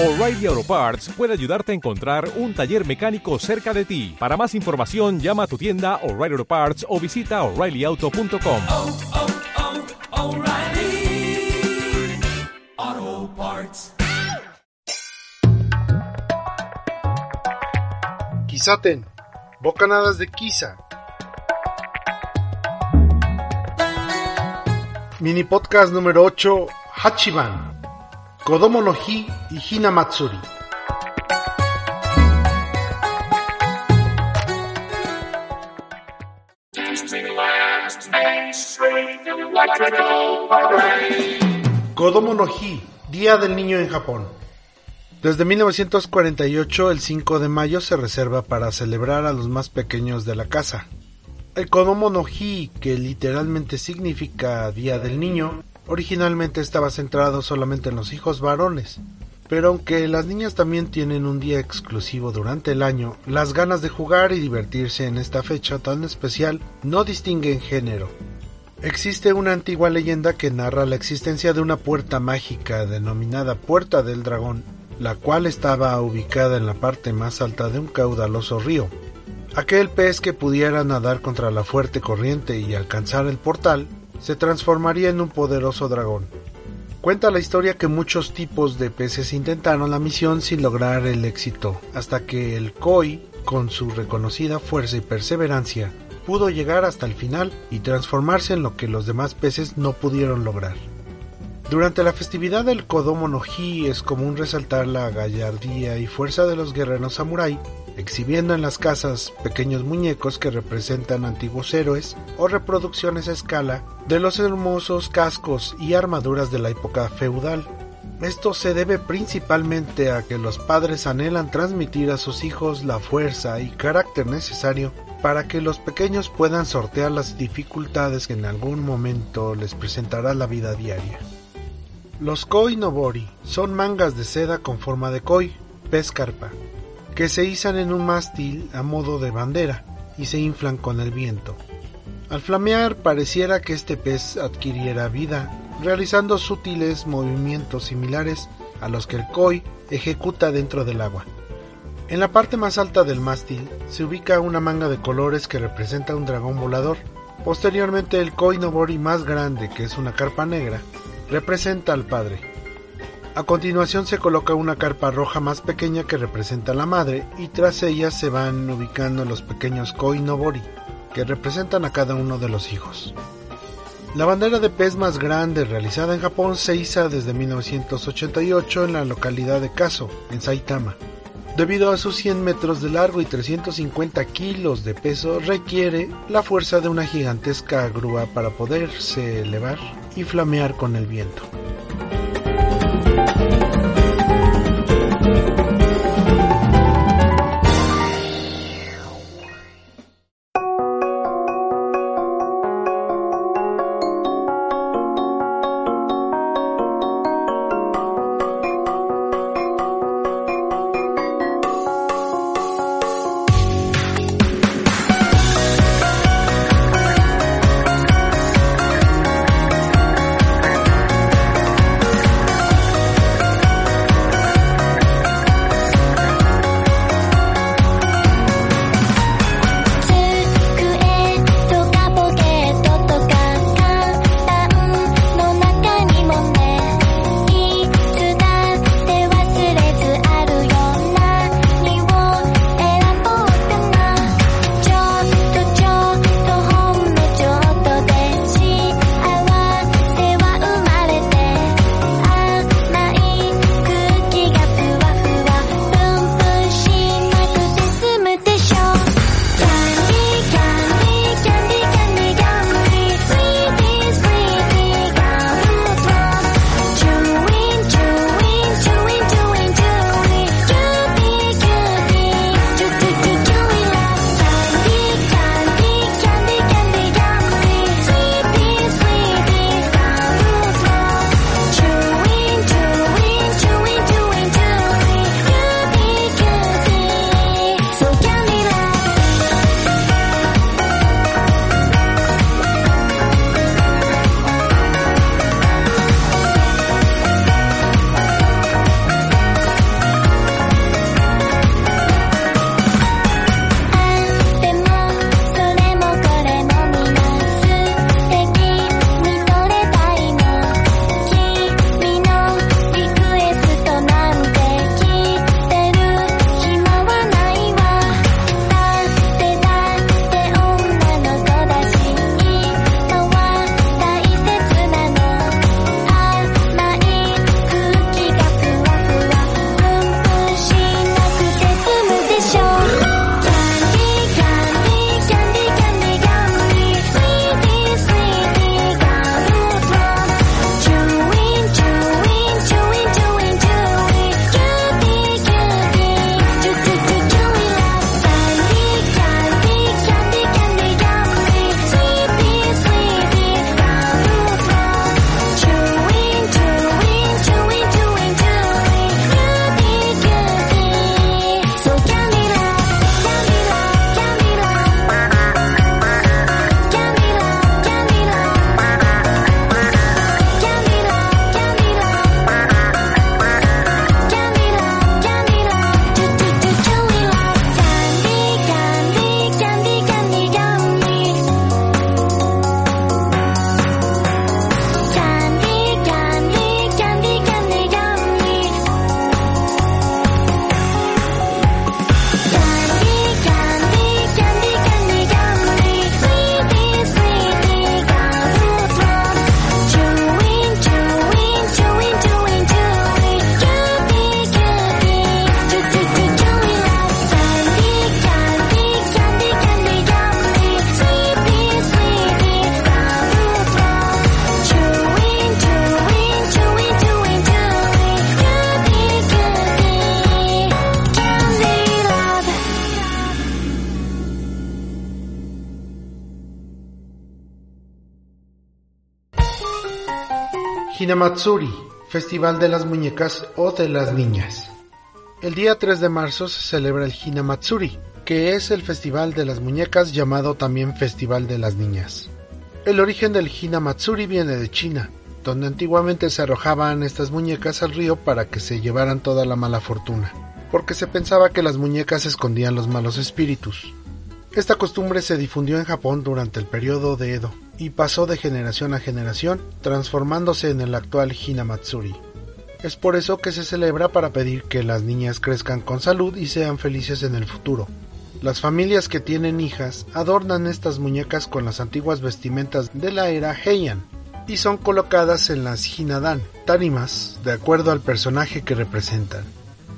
O'Reilly Auto Parts puede ayudarte a encontrar un taller mecánico cerca de ti. Para más información, llama a tu tienda O'Reilly Auto Parts o visita oreillyauto.com. oh, oh, O'Reilly Auto Parts. Kisaten, bocanadas de Kisa. Mini podcast número 8, Hachiban. Kodomo no Hi y Hina Matsuri. Kodomo no Hi, Día del Niño en Japón. Desde 1948, el 5 de mayo se reserva para celebrar a los más pequeños de la casa. El Kodomo no Hi, que literalmente significa Día del Niño, originalmente estaba centrado solamente en los hijos varones. Pero aunque las niñas también tienen un día exclusivo durante el año, las ganas de jugar y divertirse en esta fecha tan especial no distinguen género. Existe una antigua leyenda que narra la existencia de una puerta mágica denominada Puerta del Dragón, la cual estaba ubicada en la parte más alta de un caudaloso río. Aquel pez que pudiera nadar contra la fuerte corriente y alcanzar el portal se transformaría en un poderoso dragón. Cuenta la historia que muchos tipos de peces intentaron la misión sin lograr el éxito, hasta que el koi, con su reconocida fuerza y perseverancia, pudo llegar hasta el final y transformarse en lo que los demás peces no pudieron lograr. Durante la festividad del Kodomo no Hi es común resaltar la gallardía y fuerza de los guerreros samurái, exhibiendo en las casas pequeños muñecos que representan antiguos héroes o reproducciones a escala de los hermosos cascos y armaduras de la época feudal. Esto se debe principalmente a que los padres anhelan transmitir a sus hijos la fuerza y carácter necesario para que los pequeños puedan sortear las dificultades que en algún momento les presentará la vida diaria. Los koi nobori son mangas de seda con forma de koi, pez carpa, que se izan en un mástil a modo de bandera y se inflan con el viento. Al flamear pareciera que este pez adquiriera vida, realizando sutiles movimientos similares a los que el koi ejecuta dentro del agua. En la parte más alta del mástil se ubica una manga de colores que representa un dragón volador. Posteriormente el koi nobori más grande, que es una carpa negra, representa al padre. A continuación se coloca una carpa roja más pequeña que representa a la madre y tras ella se van ubicando los pequeños koi nobori, que representan a cada uno de los hijos. La bandera de pez más grande realizada en Japón se iza desde 1988 en la localidad de Kaso, en Saitama. Debido a sus 100 metros de largo y 350 kilos de peso, requiere la fuerza de una gigantesca grúa para poderse elevar y flamear con el viento. Hinamatsuri, Festival de las Muñecas o de las Niñas. El día 3 de marzo se celebra el Hinamatsuri, que es el Festival de las Muñecas llamado también Festival de las Niñas. El origen del Hinamatsuri viene de China, donde antiguamente se arrojaban estas muñecas al río para que se llevaran toda la mala fortuna, porque se pensaba que las muñecas escondían los malos espíritus. Esta costumbre se difundió en Japón durante el periodo de Edo y pasó de generación a generación, transformándose en el actual Hinamatsuri. Es por eso que se celebra para pedir que las niñas crezcan con salud y sean felices en el futuro. Las familias que tienen hijas adornan estas muñecas con las antiguas vestimentas de la era Heian y son colocadas en las Hinadan, tarimas, de acuerdo al personaje que representan.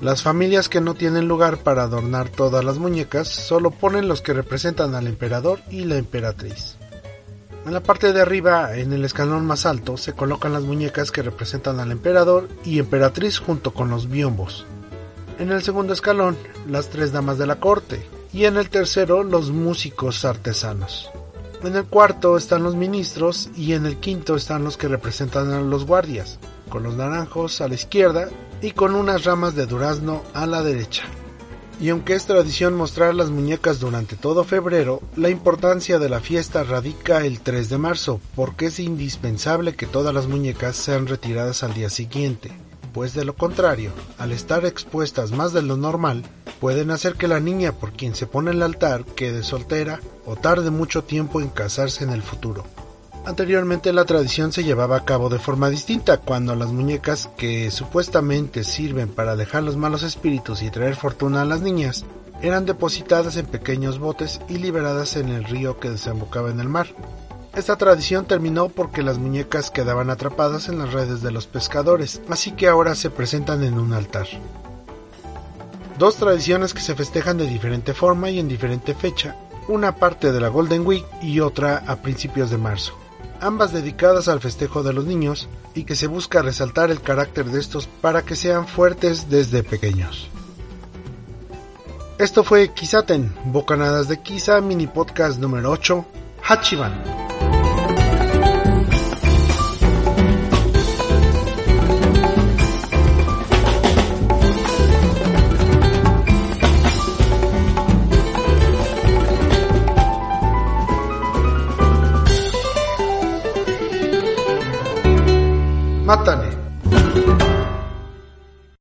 Las familias que no tienen lugar para adornar todas las muñecas solo ponen los que representan al emperador y la emperatriz. En la parte de arriba, en el escalón más alto, se colocan las muñecas que representan al emperador y emperatriz junto con los biombos. En el segundo escalón, las tres damas de la corte, y en el tercero, los músicos artesanos. En el cuarto están los ministros y en el quinto están los que representan a los guardias, con los naranjos a la izquierda y con unas ramas de durazno a la derecha. Y aunque es tradición mostrar las muñecas durante todo febrero, la importancia de la fiesta radica el 3 de marzo, porque es indispensable que todas las muñecas sean retiradas al día siguiente, pues de lo contrario, al estar expuestas más de lo normal, pueden hacer que la niña por quien se pone el altar quede soltera o tarde mucho tiempo en casarse en el futuro. Anteriormente la tradición se llevaba a cabo de forma distinta, cuando las muñecas que supuestamente sirven para alejar los malos espíritus y traer fortuna a las niñas, eran depositadas en pequeños botes y liberadas en el río que desembocaba en el mar. Esta tradición terminó porque las muñecas quedaban atrapadas en las redes de los pescadores, así que ahora se presentan en un altar. Dos tradiciones que se festejan de diferente forma y en diferente fecha, una parte de la Golden Week y otra a principios de marzo ambas dedicadas al festejo de los niños y que se busca resaltar el carácter de estos para que sean fuertes desde pequeños. Esto fue Kisaten, Bocanadas de Kisa, mini podcast número 8, Hachiban.